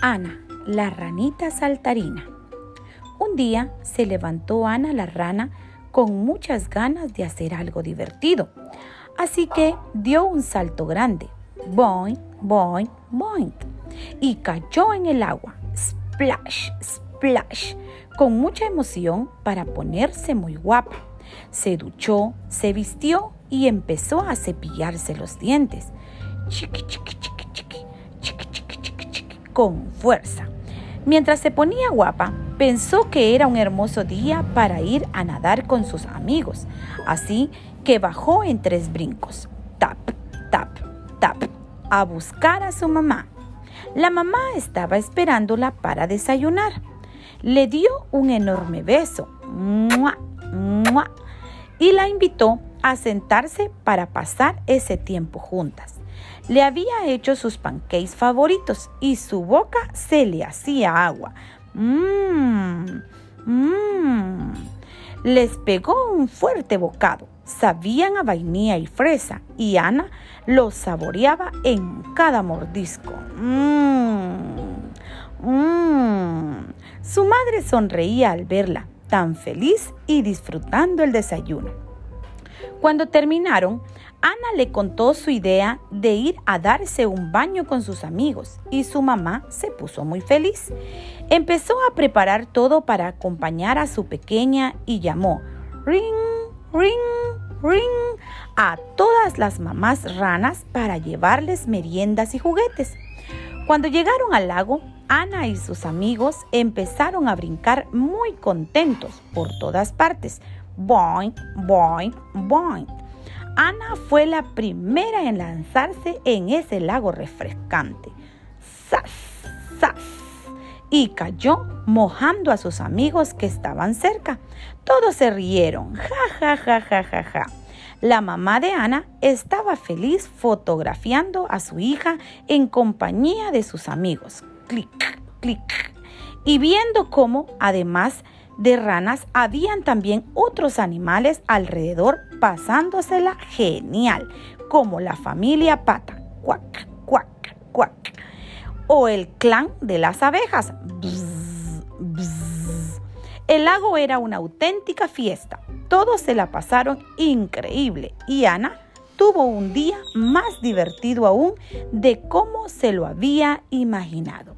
Ana, la ranita saltarina. Un día se levantó Ana la rana con muchas ganas de hacer algo divertido. Así que dio un salto grande. Boing, boing, boing. Y cayó en el agua. Splash, splash. Con mucha emoción para ponerse muy guapa. Se duchó, se vistió y empezó a cepillarse los dientes. Chiqui, chiqui, chiqui, con fuerza. Mientras se ponía guapa, pensó que era un hermoso día para ir a nadar con sus amigos, así que bajó en tres brincos, tap, tap, tap, a buscar a su mamá. La mamá estaba esperándola para desayunar. Le dio un enorme beso y la invitó a sentarse para pasar ese tiempo juntas. Le había hecho sus pancakes favoritos y su boca se le hacía agua. Mmm, mmm. Les pegó un fuerte bocado. Sabían a vainilla y fresa y Ana los saboreaba en cada mordisco. Mmm, mmm. Su madre sonreía al verla, tan feliz y disfrutando el desayuno. Cuando terminaron, Ana le contó su idea de ir a darse un baño con sus amigos y su mamá se puso muy feliz. Empezó a preparar todo para acompañar a su pequeña y llamó ring, ring, ring a todas las mamás ranas para llevarles meriendas y juguetes. Cuando llegaron al lago, Ana y sus amigos empezaron a brincar muy contentos por todas partes. Boing, boing, boing. Ana fue la primera en lanzarse en ese lago refrescante. ¡Sas! ¡Sas! Y cayó mojando a sus amigos que estaban cerca. Todos se rieron. Ja, ja, ja, ja, ja, ja. La mamá de Ana estaba feliz fotografiando a su hija en compañía de sus amigos. Clic, clic. Y viendo cómo, además de ranas, habían también otros animales alrededor pasándosela genial, como la familia pata, cuac, cuac, cuac, o el clan de las abejas. El lago era una auténtica fiesta. Todos se la pasaron increíble y Ana tuvo un día más divertido aún de cómo se lo había imaginado.